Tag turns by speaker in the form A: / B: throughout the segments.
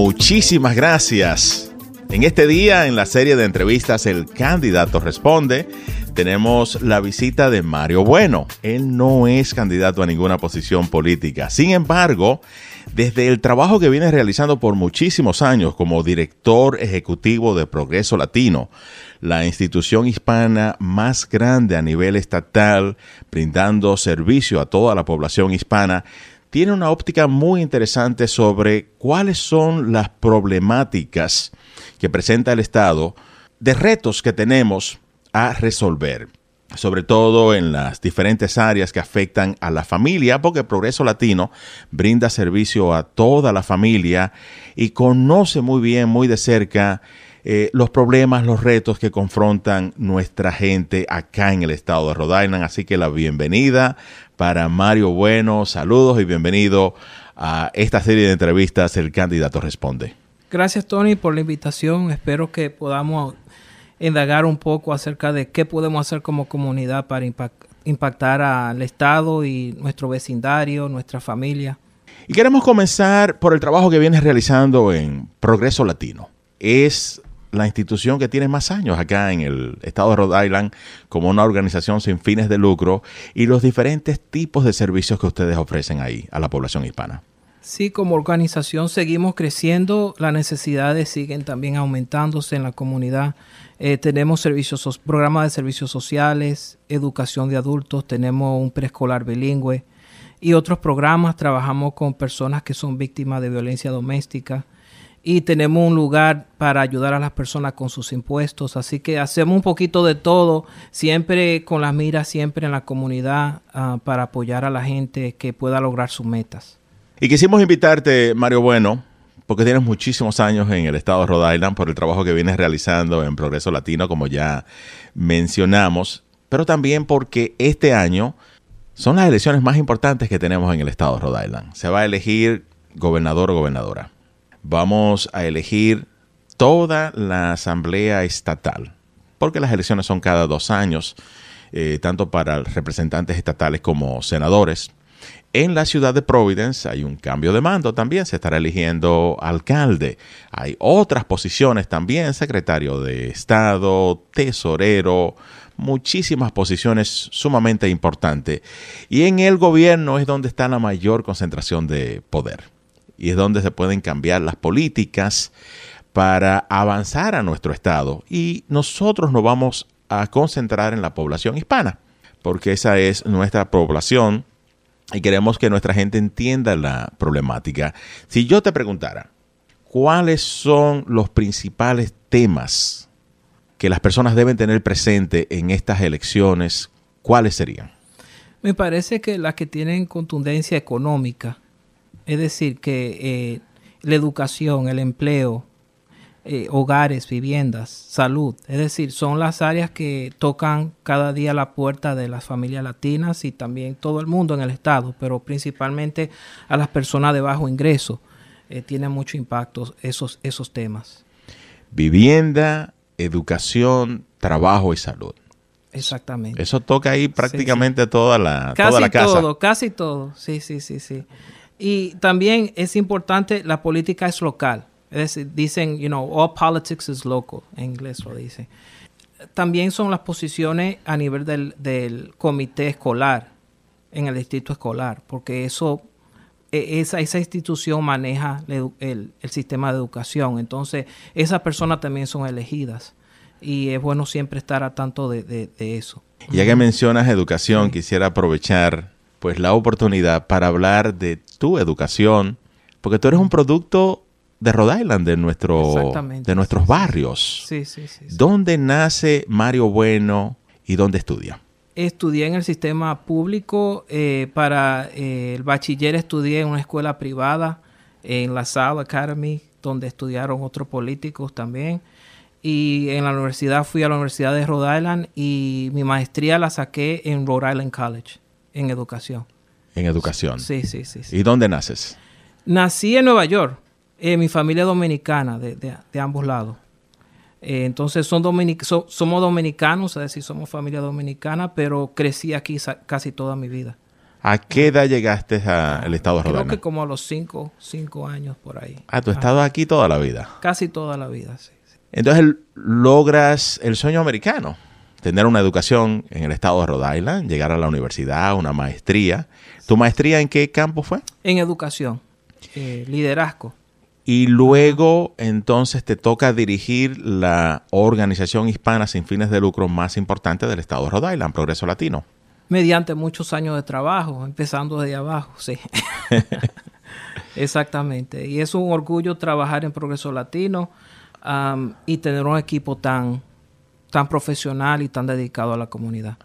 A: Muchísimas gracias. En este día, en la serie de entrevistas El candidato responde, tenemos la visita de Mario Bueno. Él no es candidato a ninguna posición política. Sin embargo, desde el trabajo que viene realizando por muchísimos años como director ejecutivo de Progreso Latino, la institución hispana más grande a nivel estatal, brindando servicio a toda la población hispana, tiene una óptica muy interesante sobre cuáles son las problemáticas que presenta el Estado de retos que tenemos a resolver sobre todo en las diferentes áreas que afectan a la familia, porque Progreso Latino brinda servicio a toda la familia y conoce muy bien, muy de cerca, eh, los problemas, los retos que confrontan nuestra gente acá en el estado de Rhode Island. Así que la bienvenida para Mario Bueno, saludos y bienvenido a esta serie de entrevistas El Candidato Responde.
B: Gracias Tony por la invitación, espero que podamos indagar un poco acerca de qué podemos hacer como comunidad para impactar al Estado y nuestro vecindario, nuestra familia.
A: Y queremos comenzar por el trabajo que vienes realizando en Progreso Latino. Es la institución que tiene más años acá en el estado de Rhode Island como una organización sin fines de lucro y los diferentes tipos de servicios que ustedes ofrecen ahí a la población hispana.
B: Sí, como organización seguimos creciendo, las necesidades siguen también aumentándose en la comunidad. Eh, tenemos servicios, programas de servicios sociales, educación de adultos, tenemos un preescolar bilingüe y otros programas. Trabajamos con personas que son víctimas de violencia doméstica y tenemos un lugar para ayudar a las personas con sus impuestos. Así que hacemos un poquito de todo, siempre con las miras, siempre en la comunidad, ah, para apoyar a la gente que pueda lograr sus metas.
A: Y quisimos invitarte, Mario Bueno, porque tienes muchísimos años en el estado de Rhode Island por el trabajo que vienes realizando en Progreso Latino, como ya mencionamos, pero también porque este año son las elecciones más importantes que tenemos en el estado de Rhode Island. Se va a elegir gobernador o gobernadora. Vamos a elegir toda la asamblea estatal, porque las elecciones son cada dos años, eh, tanto para representantes estatales como senadores. En la ciudad de Providence hay un cambio de mando también, se estará eligiendo alcalde. Hay otras posiciones también, secretario de Estado, tesorero, muchísimas posiciones sumamente importantes. Y en el gobierno es donde está la mayor concentración de poder. Y es donde se pueden cambiar las políticas para avanzar a nuestro Estado. Y nosotros nos vamos a concentrar en la población hispana, porque esa es nuestra población y queremos que nuestra gente entienda la problemática. Si yo te preguntara, ¿cuáles son los principales temas que las personas deben tener presente en estas elecciones? ¿Cuáles serían?
B: Me parece que las que tienen contundencia económica, es decir, que eh, la educación, el empleo, eh, hogares, viviendas, salud. Es decir, son las áreas que tocan cada día la puerta de las familias latinas y también todo el mundo en el Estado, pero principalmente a las personas de bajo ingreso. Eh, tienen mucho impacto esos, esos temas.
A: Vivienda, educación, trabajo y salud.
B: Exactamente.
A: Eso toca ahí prácticamente toda la, toda la casa.
B: Casi todo, casi todo. Sí, sí, sí, sí. Y también es importante, la política es local. Es decir, dicen, you know, all politics is local, en inglés lo dice. También son las posiciones a nivel del, comité escolar, en el distrito escolar, porque eso, e, esa, esa institución maneja el, sistema de educación. Entonces, esas personas también son elegidas. Y es bueno siempre estar a tanto de, eso.
A: Ya que mencionas educación, quisiera aprovechar pues la oportunidad para hablar de tu educación, porque tú eres un producto de Rhode Island, de, nuestro, de nuestros barrios.
B: Sí, sí, sí,
A: ¿Dónde nace Mario Bueno y dónde estudia?
B: Estudié en el sistema público. Eh, para eh, el bachiller estudié en una escuela privada, en la Salle Academy, donde estudiaron otros políticos también. Y en la universidad fui a la Universidad de Rhode Island y mi maestría la saqué en Rhode Island College, en educación.
A: En educación.
B: Sí, sí, sí.
A: ¿Y dónde naces?
B: Nací en Nueva York. Eh, mi familia es dominicana, de, ambos lados. Eh, entonces son somos dominicanos, es decir, somos familia dominicana, pero crecí aquí casi toda mi vida.
A: ¿A qué edad llegaste al estado de Rhode
B: Creo que como a los cinco, cinco años por ahí.
A: Ah, tú has estado aquí toda la vida.
B: Casi toda la vida, sí. sí.
A: Entonces logras el sueño americano, tener una educación en el estado de Rhode Island, llegar a la universidad, una maestría. ¿Tu maestría en qué campo fue?
B: En educación, eh, liderazgo.
A: Y luego entonces te toca dirigir la organización hispana sin fines de lucro más importante del estado de Rhode Island, Progreso Latino.
B: Mediante muchos años de trabajo, empezando desde abajo, sí. Exactamente. Y es un orgullo trabajar en Progreso Latino y tener un equipo tan, tan profesional y tan dedicado a la comunidad.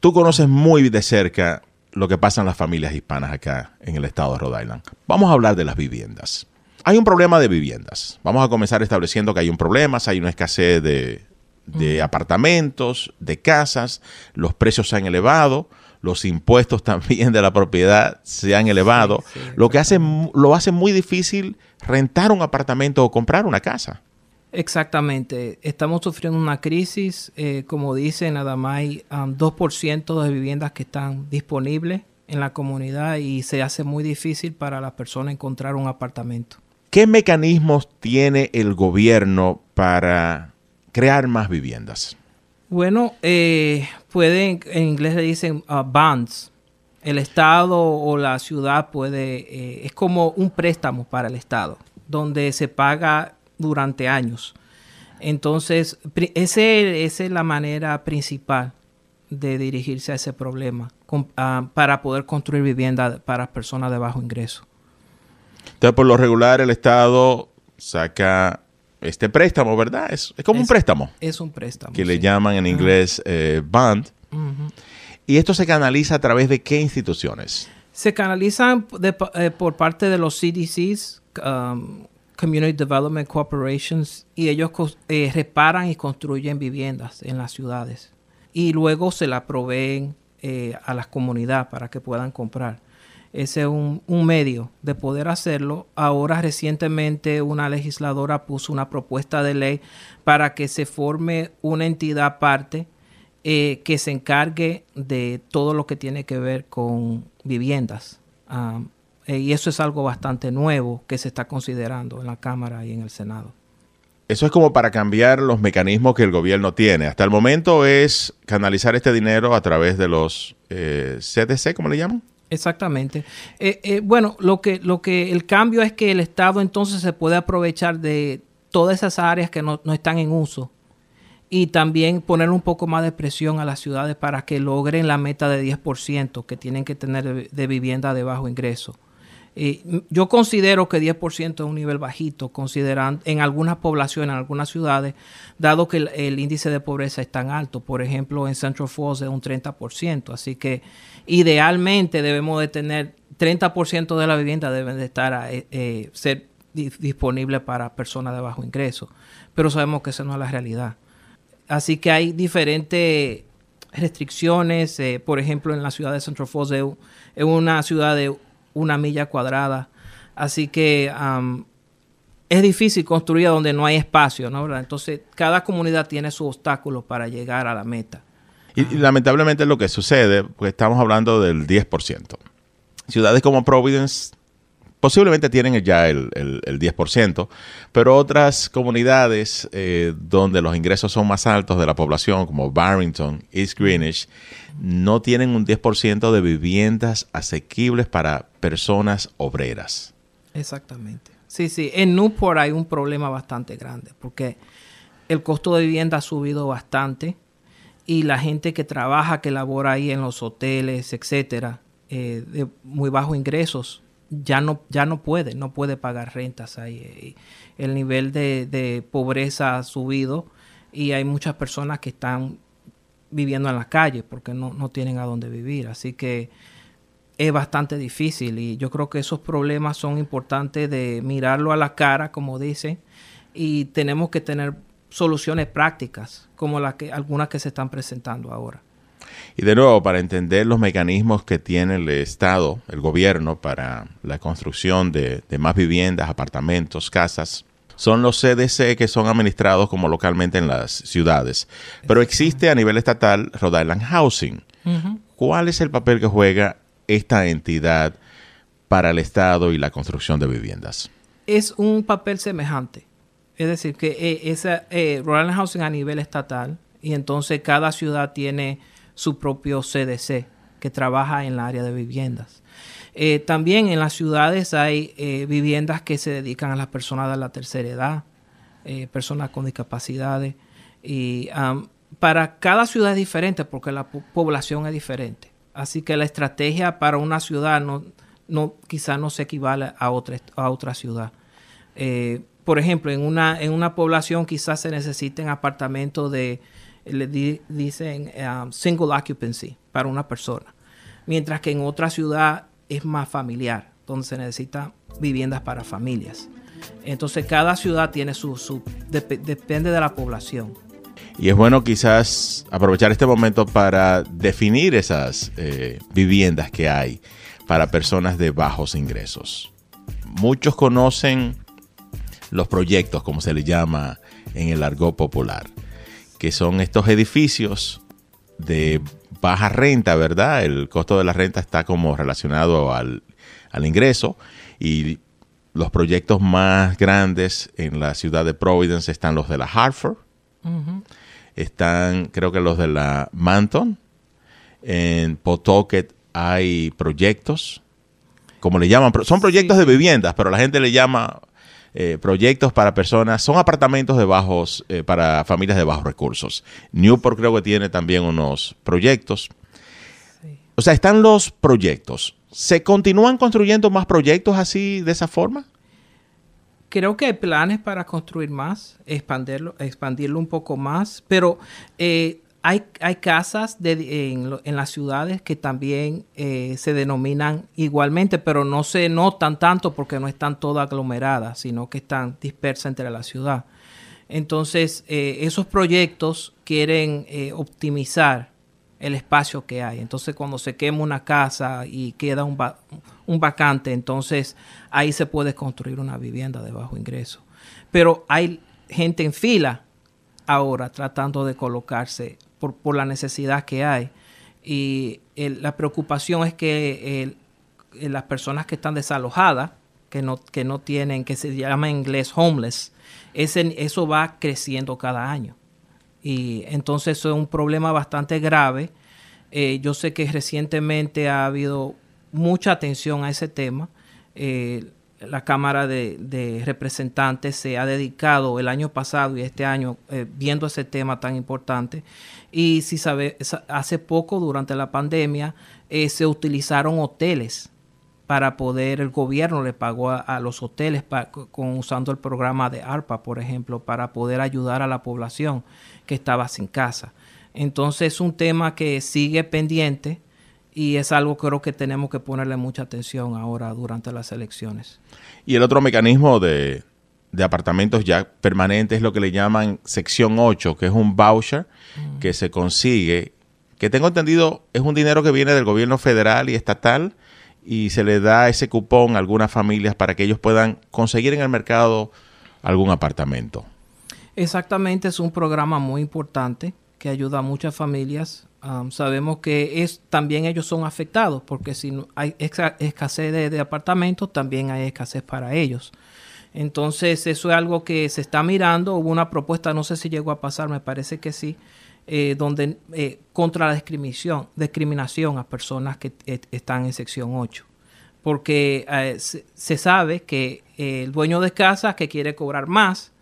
A: Tú conoces muy de cerca lo que pasa en las familias hispanas acá en el estado de Rhode Island. Vamos a hablar de las viviendas. Hay un problema de viviendas. Vamos a comenzar estableciendo que hay un problema, hay una escasez de, de apartamentos, de casas, los precios se han elevado, los impuestos también de la propiedad se han elevado,
B: Sí, sí,
A: lo que hace, lo hace muy difícil rentar un apartamento o comprar una casa.
B: Exactamente. Estamos sufriendo una crisis. eh, como dice, nada más hay um, 2% de viviendas que están disponibles en la comunidad y se hace muy difícil para las personas encontrar un apartamento.
A: ¿Qué mecanismos tiene el gobierno para crear más viviendas?
B: Bueno, eh, pueden, en inglés le dicen uh, bonds. El Estado o la ciudad puede, eh, es como un préstamo para el Estado, donde se paga durante años. Entonces, ese, esa es la manera principal de dirigirse a ese problema, con- ah, para poder construir vivienda para personas de bajo ingreso.
A: Entonces, por lo regular, el Estado saca este préstamo, ¿verdad? Es, es como un préstamo,
B: Es un préstamo.
A: que le llaman en inglés eh, bond. ¿Y esto se canaliza a través de qué instituciones?
B: Se canalizan de eh, por parte de los CDCs, um, Community Development Corporations, y ellos eh, reparan y construyen viviendas en las ciudades. Y luego se la proveen eh, a las comunidades para que puedan comprar. Ese es un, medio de poder hacerlo. Ahora recientemente una legisladora puso una propuesta de ley para que se forme una entidad aparte eh, que se encargue de todo lo que tiene que ver con viviendas. Am, eh, y eso es algo bastante nuevo que se está considerando en la Cámara y en el Senado.
A: Eso es como para cambiar los mecanismos que el gobierno tiene. Hasta el momento es canalizar este dinero a través de los eh, CDC, ¿cómo le llaman?
B: Exactamente. Eh, eh, bueno, lo que, lo que el cambio es que el Estado entonces se puede aprovechar de todas esas áreas que no, no están en uso y también poner un poco más de presión a las ciudades para que logren la meta de 10% que tienen que tener de, de vivienda de bajo ingreso. Yo considero que 10% es un nivel bajito, considerando en algunas poblaciones, en algunas ciudades, dado que el, índice de pobreza es tan alto. Por ejemplo, en Central Falls es un 30%. Así que idealmente debemos de tener 30% de la vivienda deben de estar eh, eh, ser di- disponible para personas de bajo ingreso. Pero sabemos que esa no es la realidad. Así que hay diferentes restricciones. eh, por ejemplo, en la ciudad de Central Falls es una ciudad de una milla cuadrada. Así que am, es difícil construir donde no hay espacio, ¿no? ¿verdad? Entonces, cada comunidad tiene sus obstáculos para llegar a la meta.
A: Y, y lamentablemente lo que sucede, pues estamos hablando del 10%. Ciudades como Providence posiblemente tienen ya el, el- el 10%, pero otras comunidades eh, donde los ingresos son más altos de la población, como Barrington, East Greenwich, no tienen un 10% de viviendas asequibles para personas obreras.
B: Exactamente. Sí, sí. En Newport hay un problema bastante grande porque el costo de vivienda ha subido bastante y la gente que trabaja, que labora ahí en los hoteles, etcétera, eh, de muy bajos ingresos, ya no, ya no puede, no puede pagar rentas ahí. Eh, El nivel de, de pobreza ha subido y hay muchas personas que están viviendo en las calles porque no, no tienen a dónde vivir. Así que es bastante difícil y yo creo que esos problemas son importantes de mirarlo a la cara, como dicen, y tenemos que tener soluciones prácticas como las que algunas que se están presentando ahora.
A: Y de nuevo, para entender los mecanismos que tiene el Estado, el gobierno, para la construcción de, de más viviendas, apartamentos, casas, son los CDC que son administrados como localmente en las ciudades. Pero existe a nivel estatal Rhode Island Housing. ¿Cuál es el papel que juega esta entidad para el Estado y la construcción de viviendas?
B: Es un papel semejante. Es decir, que eh, esa eh, Rural Housing a nivel estatal y entonces cada ciudad tiene su propio CDC que trabaja en el área de viviendas. Eh, también en las ciudades hay viviendas que se dedican a las personas de la tercera edad, personas con discapacidades. Y para cada ciudad es diferente porque la población es diferente. Así que la estrategia para una ciudad no, no quizás no se equivale a otra, a otra ciudad. Eh, por ejemplo, en una, en una población quizás se necesiten apartamentos de, le dicen um, single occupancy para una persona, mientras que en otra ciudad es más familiar, donde se necesitan viviendas para familias. Entonces cada ciudad tiene su, su depende de la población.
A: Y es bueno quizás aprovechar este momento para definir esas eh, viviendas que hay para personas de bajos ingresos. Muchos conocen los proyectos, como se le llama en el argot popular, que son estos edificios de baja renta, ¿verdad? El costo de la renta está como relacionado al, ingreso y los proyectos más grandes en la ciudad de Providence están los de la Hartford, están creo que los de la Manton, en Pawtucket hay proyectos, como le llaman, son proyectos de viviendas, pero la gente le llama eh, proyectos para personas, son apartamentos de bajos, eh, para familias de bajos recursos. Newport creo que tiene también unos proyectos. O sea, están los proyectos. ¿Se continúan construyendo más proyectos así, de esa forma?
B: Creo que hay planes para construir más, expandirlo, expandirlo un poco más, pero eh, hay, casas en, las ciudades que también eh, se denominan igualmente, pero no se notan tanto porque no están todas aglomeradas, sino que están dispersas entre la ciudad. Entonces, eh, esos proyectos quieren eh, optimizar el espacio que hay. Entonces, cuando se quema una casa y queda un vacante, entonces ahí se puede construir una vivienda de bajo ingreso. Pero hay gente en fila ahora tratando de colocarse por, la necesidad que hay. Y la preocupación es que las personas que están desalojadas, que no, que no tienen, que se llama en inglés homeless, ese, eso va creciendo cada año. Y entonces eso es un problema bastante grave. Eh, yo sé que recientemente ha habido mucha atención a ese tema. Eh, la Cámara de, Representantes se ha dedicado el año pasado y este año eh, viendo ese tema tan importante. Y si sabe, hace poco, durante la pandemia, eh, se utilizaron hoteles para poder, el gobierno le pagó a, los hoteles con, usando el programa de ARPA, por ejemplo, para poder ayudar a la población que estaba sin casa. Entonces es un tema que sigue pendiente y es algo que creo que tenemos que ponerle mucha atención ahora durante las elecciones.
A: Y el otro mecanismo de, apartamentos ya permanentes es lo que le llaman sección 8, que es un voucher mm. que se consigue, que tengo entendido es un dinero que viene del gobierno federal y estatal y se le da ese cupón a algunas familias para que ellos puedan conseguir en el mercado algún apartamento.
B: Exactamente, es un programa muy importante que ayuda a muchas familias sabemos que también ellos son afectados porque si hay escasez de, apartamentos, también hay escasez para ellos. Entonces, eso es algo que se está mirando. Hubo una propuesta, no sé si llegó a pasar, me parece que sí, eh, donde eh, contra la discriminación, discriminación a personas que eh, están en sección 8. Porque se, se, sabe que el dueño de casa que quiere cobrar más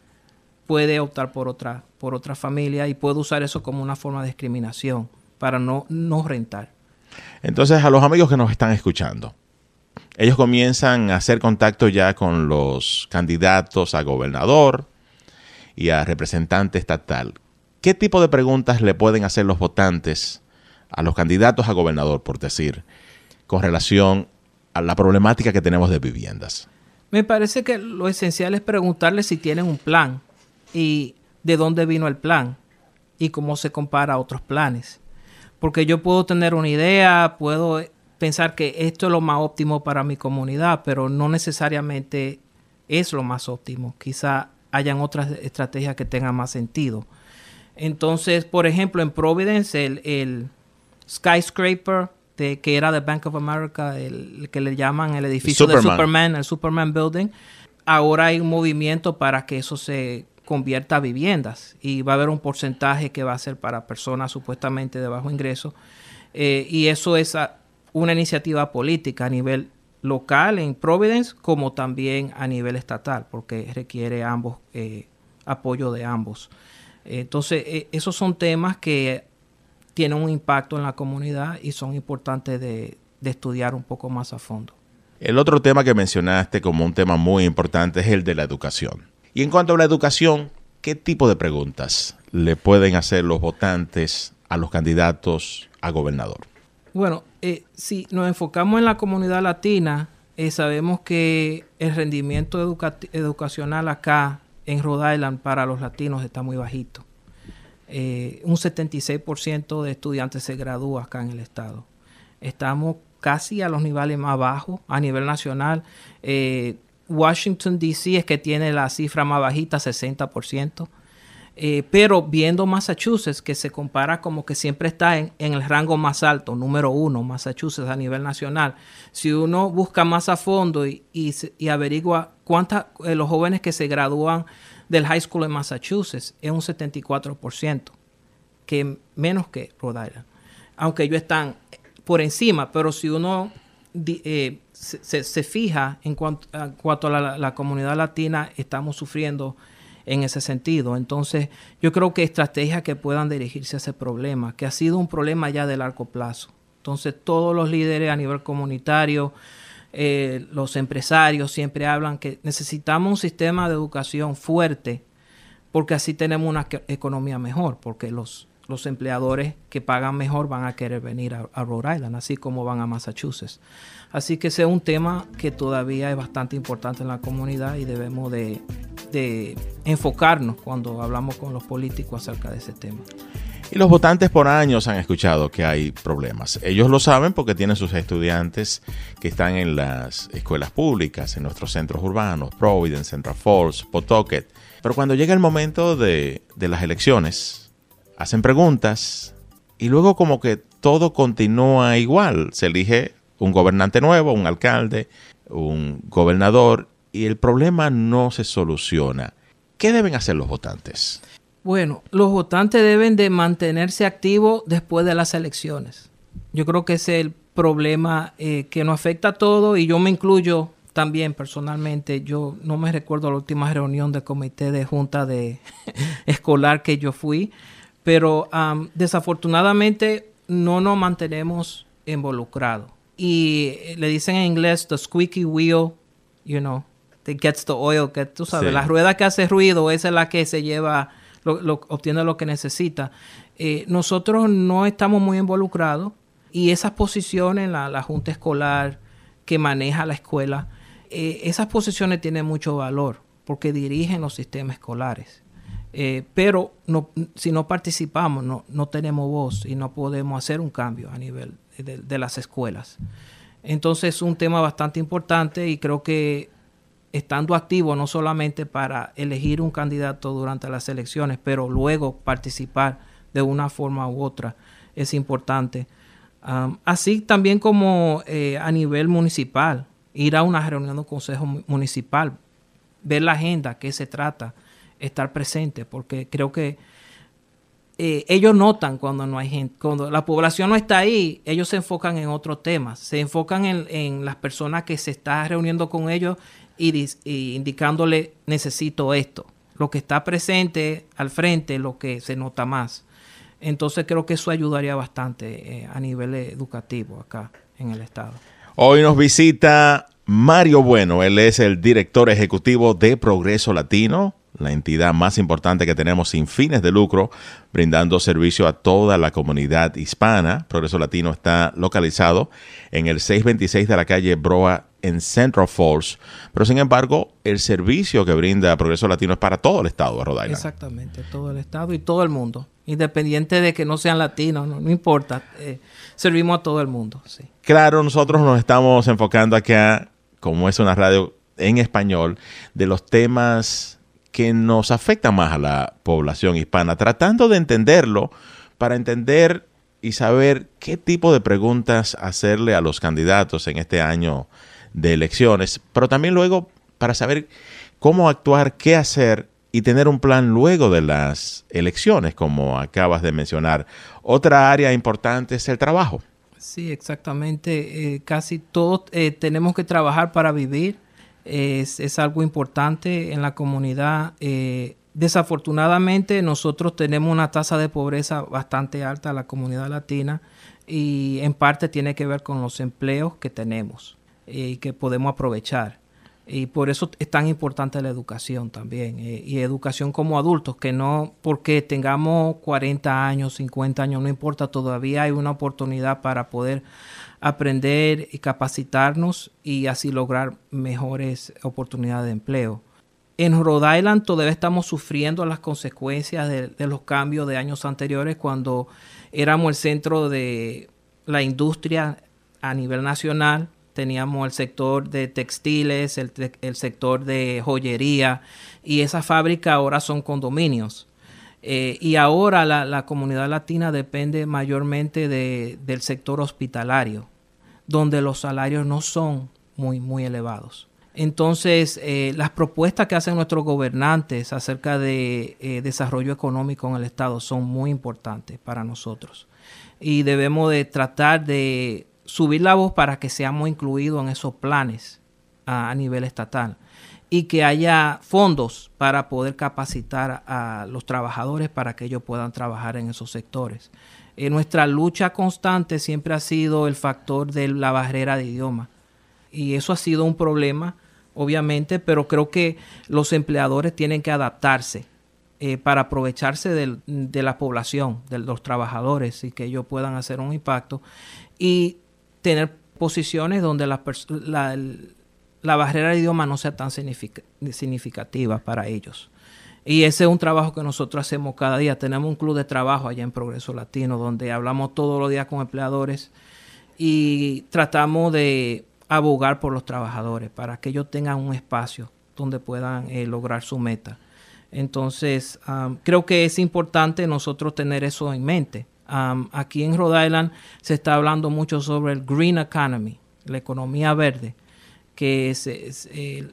B: puede optar por otra, por otra familia y puede usar eso como una forma de discriminación para no, no rentar.
A: Entonces, a los amigos que nos están escuchando, ellos comienzan a hacer contacto ya con los candidatos a gobernador y a representante estatal. ¿Qué tipo de preguntas le pueden hacer los votantes a los candidatos a gobernador, por decir, con relación a la problemática que tenemos de viviendas?
B: Me parece que lo esencial es preguntarles si tienen un plan y de dónde vino el plan y cómo se compara a otros planes porque yo puedo tener una idea, puedo pensar que esto es lo más óptimo para mi comunidad, pero no necesariamente es lo más óptimo. Quizá hayan otras estrategias que tengan más sentido. Entonces, por ejemplo, en Providence, el, skyscraper de, que era de Bank of America, el, que le llaman el edificio de Superman, el Superman Building. Ahora hay un movimiento para que eso se convierta a viviendas y va a haber un porcentaje que va a ser para personas supuestamente de bajo ingreso. Eh, y eso es una iniciativa política a nivel local en Providence como también a nivel estatal, porque requiere ambos eh, apoyo de ambos. Entonces, eh, esos son temas que tienen un impacto en la comunidad y son importantes de, de estudiar un poco más a fondo.
A: El otro tema que mencionaste como un tema muy importante es el de la educación. Y en cuanto a la educación, ¿qué tipo de preguntas le pueden hacer los votantes a los candidatos a gobernador?
B: Bueno, eh, si nos enfocamos en la comunidad latina, eh, sabemos que el rendimiento educacional acá en Rhode Island para los latinos está muy bajito. Eh, un 76% de estudiantes se gradúa acá en el estado. Estamos casi a los niveles más bajos a nivel nacional. Washington, D.C. es que tiene la cifra más bajita, 60%. Eh, pero viendo Massachusetts, que se compara como que siempre está en, el rango más alto, número uno, Massachusetts a nivel nacional, si uno busca más a fondo y, averigua cuántos eh, los jóvenes que se gradúan del high school en Massachusetts, es un 74%, que menos que Rhode Island. Aunque ellos están por encima, pero si uno eh, se, fija en cuanto, a la comunidad latina, estamos sufriendo en ese sentido. Entonces, yo creo que estrategias que puedan dirigirse a ese problema, que ha sido un problema ya de largo plazo. Entonces, todos los líderes a nivel comunitario, eh, los empresarios siempre hablan que necesitamos un sistema de educación fuerte porque así tenemos una economía mejor, porque los, los empleadores que pagan mejor van a querer venir a, Rhode Island, así como van a Massachusetts. Así que ese es un tema que todavía es bastante importante en la comunidad y debemos de, enfocarnos cuando hablamos con los políticos acerca de ese tema.
A: Y los votantes por años han escuchado que hay problemas. Ellos lo saben porque tienen sus estudiantes que están en las escuelas públicas, en nuestros centros urbanos, Providence, Central Falls, Pawtucket. Pero cuando llega el momento de, de las elecciones, hacen preguntas y luego como que todo continúa igual. Se elige un gobernante nuevo, un alcalde, un gobernador y el problema no se soluciona. ¿Qué deben hacer los votantes?
B: Bueno, los votantes deben de mantenerse activos después de las elecciones. Yo creo que ese es el problema eh, que nos afecta a todos y yo me incluyo también personalmente. Yo no me recuerdo la última reunión del comité de junta de escolar que yo fui, pero desafortunadamente no nos mantenemos involucrados. Y le dicen en inglés the squeaky wheel, you know, that gets the oil, que tú sabes, la rueda que hace ruido, esa es la que se lleva, lo, obtiene lo que necesita. Eh, nosotros no estamos muy involucrados y esas posiciones, la, la junta escolar que maneja la escuela, eh, esas posiciones tienen mucho valor porque dirigen los sistemas escolares. Eh, pero si no participamos, no, tenemos voz y no podemos hacer un cambio a nivel de, las escuelas. Entonces es un tema bastante importante y creo que estando activo no solamente para elegir un candidato durante las elecciones, pero luego participar de una forma u otra es importante. así también como eh, a nivel municipal, ir a una reunión del consejo municipal, ver la agenda, qué se trata, estar presente, porque creo que eh, ellos notan cuando no hay gente, cuando la población no está ahí, ellos se enfocan en otros temas, se enfocan en, las personas que se están reuniendo con ellos y, indicándole necesito esto, lo que está presente al frente, lo que se nota más. Entonces creo que eso ayudaría bastante eh, a nivel educativo acá en el estado.
A: Hoy nos visita Mario Bueno, él es el director ejecutivo de Progreso Latino la entidad más importante que tenemos sin fines de lucro, brindando servicio a toda la comunidad hispana. Progreso Latino está localizado en el 626 de la calle Broa en Central Falls, pero sin embargo el servicio que brinda Progreso Latino es para todo el estado de Rhode Island.
B: Exactamente, todo el estado y todo el mundo, independiente de que no sean latinos, no, importa, eh, servimos a todo el mundo. Sí.
A: Claro, nosotros nos estamos enfocando acá, como es una radio en español, de los temas que nos afecta más a la población hispana, tratando de entenderlo para entender y saber qué tipo de preguntas hacerle a los candidatos en este año de elecciones, pero también luego para saber cómo actuar, qué hacer y tener un plan luego de las elecciones, como acabas de mencionar. Otra área importante es el trabajo.
B: Sí, exactamente. Eh, casi todos eh, tenemos que trabajar para vivir. Es, es, algo importante en la comunidad. Eh, desafortunadamente nosotros tenemos una tasa de pobreza bastante alta en la comunidad latina y en parte tiene que ver con los empleos que tenemos y que podemos aprovechar. Y por eso es tan importante la educación también. Eh, y educación como adultos, que no porque tengamos 40 años, 50 años, no importa, todavía hay una oportunidad para poder aprender y capacitarnos y así lograr mejores oportunidades de empleo. En Rhode Island todavía estamos sufriendo las consecuencias de, de los cambios de años anteriores cuando éramos el centro de la industria a nivel nacional teníamos el sector de textiles, el, sector de joyería y esas fábricas ahora son condominios. Eh, y ahora la, comunidad latina depende mayormente del sector hospitalario, donde los salarios no son muy, muy elevados. Entonces, eh, las propuestas que hacen nuestros gobernantes acerca de eh, desarrollo económico en el Estado son muy importantes para nosotros. Y debemos de tratar de subir la voz para que seamos incluidos en esos planes a, nivel estatal y que haya fondos para poder capacitar a los trabajadores para que ellos puedan trabajar en esos sectores. Eh, nuestra lucha constante siempre ha sido el factor de la barrera de idioma y eso ha sido un problema, obviamente, pero creo que los empleadores tienen que adaptarse eh, para aprovecharse de la población, de los trabajadores y que ellos puedan hacer un impacto. Y tener posiciones donde la, la, barrera de idioma no sea tan significativa para ellos. Y ese es un trabajo que nosotros hacemos cada día. Tenemos un club de trabajo allá en Progreso Latino donde hablamos todos los días con empleadores y tratamos de abogar por los trabajadores para que ellos tengan un espacio donde puedan eh, lograr su meta. Entonces, creo que es importante nosotros tener eso en mente aquí en Rhode Island se está hablando mucho sobre el green economy, la economía verde, que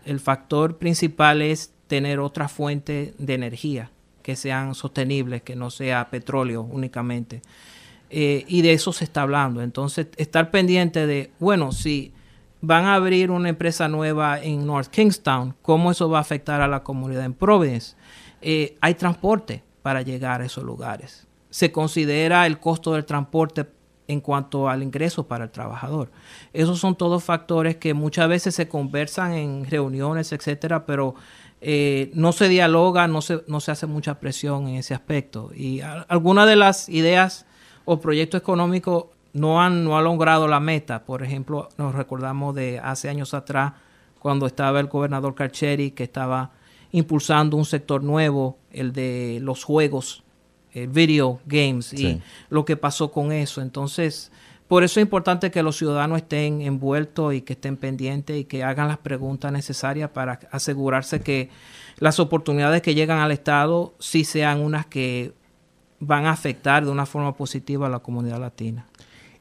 B: el, factor principal es tener otra fuente de energía que sean sostenibles, que no sea petróleo únicamente. Eh, y de eso se está hablando. Entonces, estar pendiente de, bueno, si van a abrir una empresa nueva en North Kingstown, ¿cómo eso va a afectar a la comunidad en Providence? Eh, hay transporte para llegar a esos lugares se considera el costo del transporte en cuanto al ingreso para el trabajador. Esos son todos factores que muchas veces se conversan en reuniones, etcétera, pero eh, no se dialoga, no se, no se hace mucha presión en ese aspecto. Y algunas de las ideas o proyectos económicos no han, no logrado la meta. Por ejemplo, nos recordamos de hace años atrás, cuando estaba el gobernador Carcheri, que estaba impulsando un sector nuevo, el de los juegos eh, video games y lo que pasó con eso. Entonces, por eso es importante que los ciudadanos estén envueltos y que estén pendientes y que hagan las preguntas necesarias para asegurarse que las oportunidades que llegan al Estado sí sean unas que van a afectar de una forma positiva a la comunidad latina.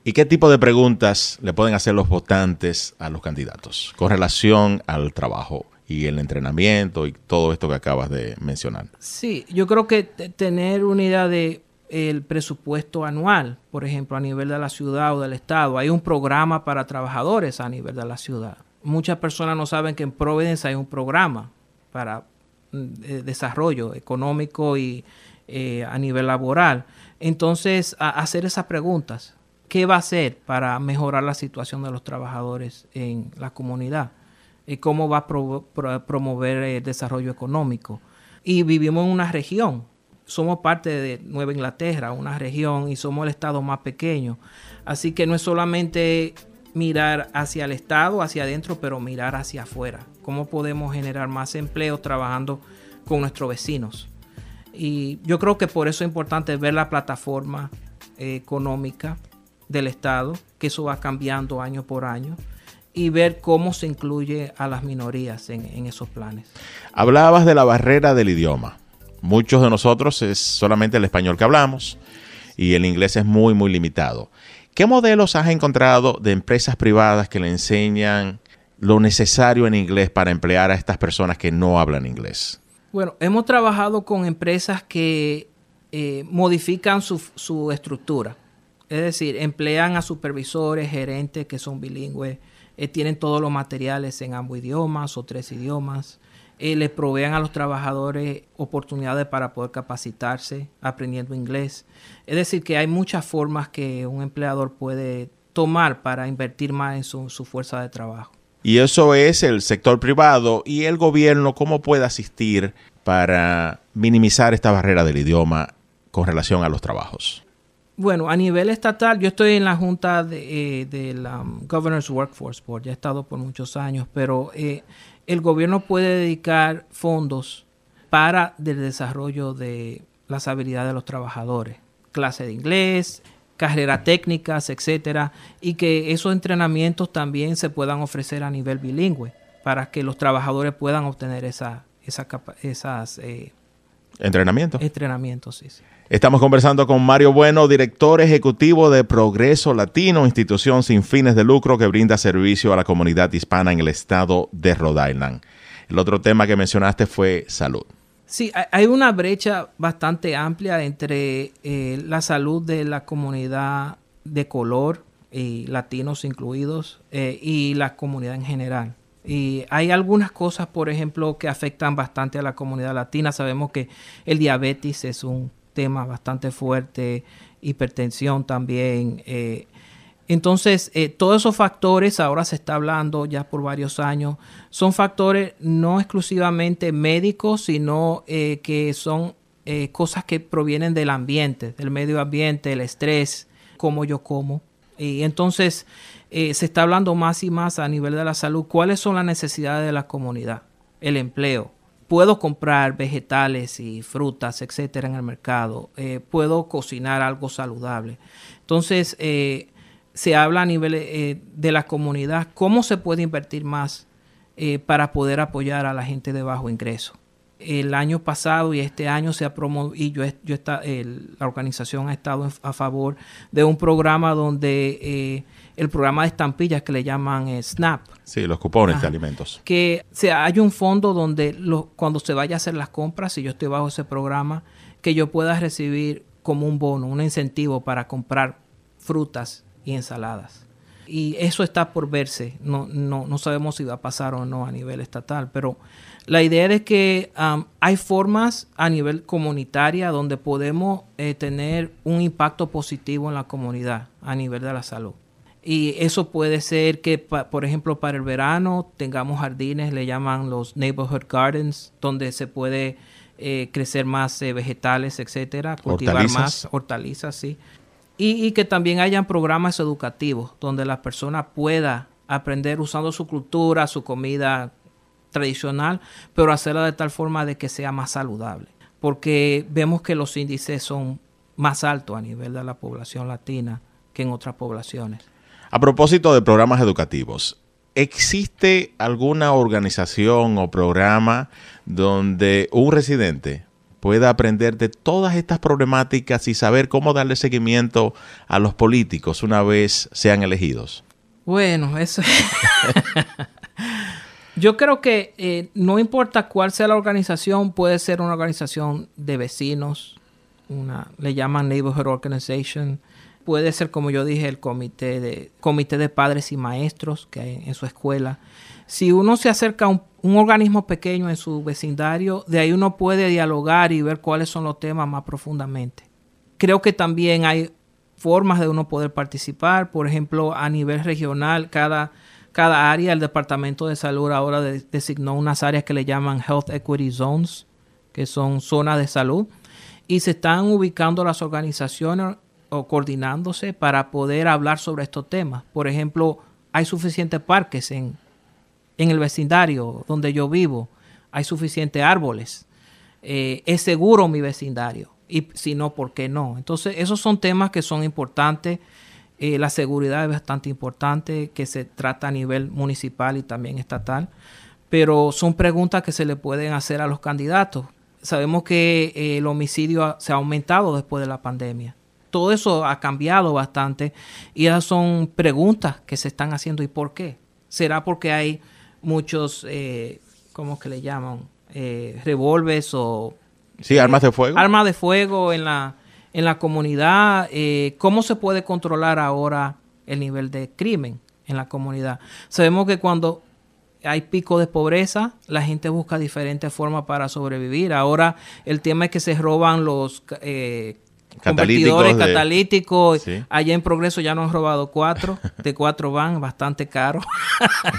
A: ¿Y qué tipo de preguntas le pueden hacer los votantes a los candidatos con relación al trabajo y el entrenamiento y todo esto que acabas de mencionar.
B: Sí, yo creo que tener una idea de el presupuesto anual, por ejemplo, a nivel de la ciudad o del estado, hay un programa para trabajadores a nivel de la ciudad. Muchas personas no saben que en Providence hay un programa para mm, desarrollo económico y eh, a nivel laboral. Entonces, hacer esas preguntas. ¿Qué va a hacer para mejorar la situación de los trabajadores en la comunidad? Y cómo va a promover el desarrollo económico. Y vivimos en una región, somos parte de Nueva Inglaterra, una región, y somos el estado más pequeño. Así que no es solamente mirar hacia el estado, hacia adentro, pero mirar hacia afuera. ¿Cómo podemos generar más empleo trabajando con nuestros vecinos? Y yo creo que por eso es importante ver la plataforma eh, económica del Estado, que eso va cambiando año por año y ver cómo se incluye a las minorías en, esos planes.
A: Hablabas de la barrera del idioma. Muchos de nosotros es solamente el español que hablamos y el inglés es muy, muy limitado. ¿Qué modelos has encontrado de empresas privadas que le enseñan lo necesario en inglés para emplear a estas personas que no hablan inglés?
B: Bueno, hemos trabajado con empresas que eh, modifican su, su, estructura. Es decir, emplean a supervisores, gerentes que son bilingües, eh, tienen todos los materiales en ambos idiomas o tres idiomas. Eh, les provean a los trabajadores oportunidades para poder capacitarse aprendiendo inglés. Es decir, que hay muchas formas que un empleador puede tomar para invertir más en su, su fuerza de trabajo.
A: Y eso es el sector privado y el gobierno, ¿cómo puede asistir para minimizar esta barrera del idioma con relación a los trabajos?
B: Bueno, a nivel estatal, yo estoy en la junta de, eh, la um, Governor's Workforce Board, ya he estado por muchos años, pero eh, el gobierno puede dedicar fondos para el desarrollo de las habilidades de los trabajadores, clase de inglés, carreras técnicas, etcétera, y que esos entrenamientos también se puedan ofrecer a nivel bilingüe para que los trabajadores puedan obtener esa, esa esas
A: eh, entrenamientos.
B: Entrenamientos, sí, sí.
A: Estamos conversando con Mario Bueno, director ejecutivo de Progreso Latino, institución sin fines de lucro que brinda servicio a la comunidad hispana en el estado de Rhode Island. El otro tema que mencionaste fue salud.
B: Sí, hay una brecha bastante amplia entre eh, la salud de la comunidad de color y latinos incluidos eh, y la comunidad en general. Y hay algunas cosas, por ejemplo, que afectan bastante a la comunidad latina. Sabemos que el diabetes es un tema bastante fuerte, hipertensión también. Eh, entonces, eh, todos esos factores, ahora se está hablando ya por varios años, son factores no exclusivamente médicos, sino eh, que son cosas que provienen del ambiente, del medio ambiente, el estrés, cómo yo como. Y entonces se está hablando más y más a nivel de la salud, cuáles son las necesidades de la comunidad, el empleo, puedo comprar vegetales y frutas, etcétera, en el mercado. Eh, puedo cocinar algo saludable. Entonces, eh, se habla a nivel eh, de la comunidad cómo se puede invertir más para poder apoyar a la gente de bajo ingreso. El año pasado y este año se ha promovido, y yo, yo la organización ha estado a favor de un programa donde el programa de estampillas que le llaman eh, SNAP.
A: Sí, los cupones de alimentos.
B: Que se, hay un fondo donde cuando se vaya a hacer las compras, si yo estoy bajo ese programa, que yo pueda recibir como un bono, un incentivo para comprar frutas y ensaladas. Y eso está por verse. No, no, no sabemos si va a pasar o no a nivel estatal, pero la idea es que um, hay formas a nivel comunitaria donde podemos eh, tener un impacto positivo en la comunidad a nivel de la salud. Y eso puede ser que, por ejemplo, para el verano tengamos jardines, le llaman los neighborhood gardens, donde se puede eh, crecer más eh, vegetales, etcétera, cultivar más hortalizas, sí. Y, y, que también hayan programas educativos donde la persona pueda aprender usando su cultura, su comida tradicional, pero hacerla de tal forma de que sea más saludable. Porque vemos que los índices son más altos a nivel de la población latina que en otras poblaciones.
A: A propósito de programas educativos, ¿existe alguna organización o programa donde un residente pueda aprender de todas estas problemáticas y saber cómo darle seguimiento a los políticos una vez sean elegidos?
B: Bueno, eso... Yo creo que eh, no importa cuál sea la organización, puede ser una organización de vecinos, una, le llaman Neighborhood Organization, Puede ser, como yo dije, el comité de, comité de padres y maestros que hay en su escuela. Si uno se acerca a un, organismo pequeño en su vecindario, de ahí uno puede dialogar y ver cuáles son los temas más profundamente. Creo que también hay formas de uno poder participar. Por ejemplo, a nivel regional, cada, cada área, el Departamento de Salud ahora designó unas áreas que le llaman Health Equity Zones, que son zonas de salud, y se están ubicando las organizaciones o coordinándose para poder hablar sobre estos temas. Por ejemplo, hay suficientes parques en, en el vecindario donde yo vivo, hay suficientes árboles, eh, es seguro mi vecindario y si no, ¿por qué no? Entonces, esos son temas que son importantes. Eh, la seguridad es bastante importante, que se trata a nivel municipal y también estatal, pero son preguntas que se le pueden hacer a los candidatos. Sabemos que eh, el homicidio se ha aumentado después de la pandemia todo eso ha cambiado bastante y esas son preguntas que se están haciendo. ¿Y por qué? ¿Será porque hay muchos, eh, ¿cómo que le llaman? Eh, revólveres o...
A: Sí, armas de fuego.
B: Armas de fuego en la, en la comunidad. Eh, ¿Cómo se puede controlar ahora el nivel de crimen en la comunidad? Sabemos que cuando hay pico de pobreza, la gente busca diferentes formas para sobrevivir. Ahora el tema es que se roban los eh, convertidores catalíticos. Allá en Progreso ya nos han robado cuatro, de cuatro van, bastante caro.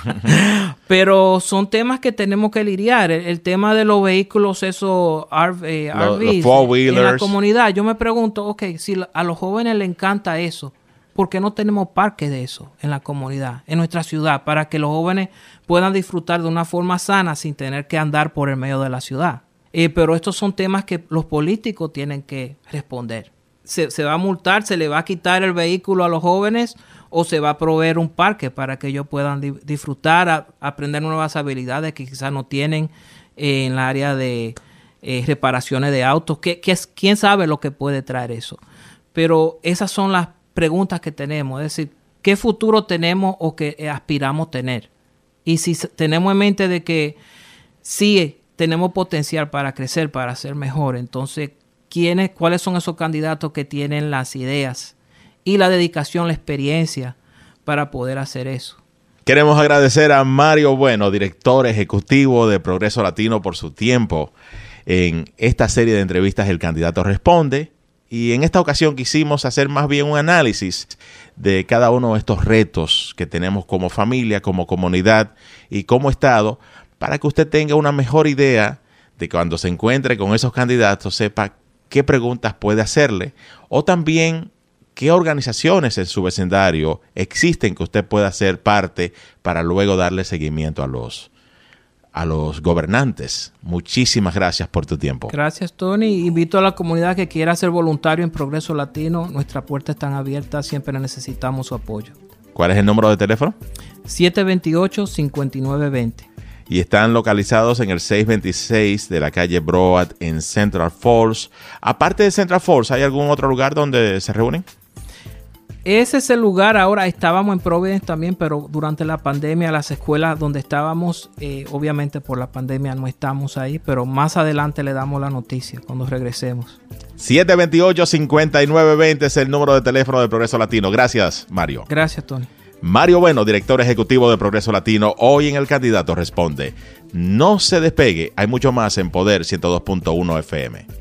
B: Pero son temas que tenemos que lidiar. El, tema de los vehículos, esos eh, RVs, en la comunidad. Yo me pregunto, ok, si a los jóvenes les encanta eso, ¿por qué no tenemos parques de eso en la comunidad, en nuestra ciudad, para que los jóvenes puedan disfrutar de una forma sana sin tener que andar por el medio de la ciudad? Eh, pero estos son temas que los políticos tienen que responder. Se, va a multar, se le va a quitar el vehículo a los jóvenes o se va a proveer un parque para que ellos puedan disfrutar, aprender nuevas habilidades que quizás no tienen eh, en el área de eh, reparaciones de autos. ¿Qué, quién sabe lo que puede traer eso? Pero esas son las preguntas que tenemos, es decir, ¿qué futuro tenemos o que aspiramos tener? Y si tenemos en mente de que sí tenemos potencial para crecer, para ser mejor. Entonces, ¿quiénes, ¿cuáles son esos candidatos que tienen las ideas y la dedicación, la experiencia para poder hacer eso?
A: Queremos agradecer a Mario Bueno, director ejecutivo de Progreso Latino, por su tiempo en esta serie de entrevistas El Candidato Responde. Y en esta ocasión quisimos hacer más bien un análisis de cada uno de estos retos que tenemos como familia, como comunidad y como Estado para que usted tenga una mejor idea de cuando se encuentre con esos candidatos, sepa qué preguntas puede hacerle o también qué organizaciones en su vecindario existen que usted pueda ser parte para luego darle seguimiento a los a los gobernantes. Muchísimas gracias por tu tiempo.
B: Gracias, Tony. Invito a la comunidad que quiera ser voluntario en Progreso Latino. Nuestras puertas están abiertas, siempre necesitamos su apoyo.
A: ¿Cuál es el número de teléfono?
B: 728-5920
A: y están localizados en el 626 de la calle Broad en Central Falls. Aparte de Central Falls, ¿hay algún otro lugar donde se reúnen?
B: Ese es el lugar, ahora estábamos en Providence también, pero durante la pandemia las escuelas donde estábamos, eh, obviamente por la pandemia no estamos ahí, pero más adelante le damos la noticia cuando regresemos.
A: 728-5920 es el número de teléfono de Progreso Latino. Gracias, Mario.
B: Gracias, Tony.
A: Mario Bueno, director ejecutivo de Progreso Latino, hoy en El Candidato responde, no se despegue, hay mucho más en Poder 102.1 FM.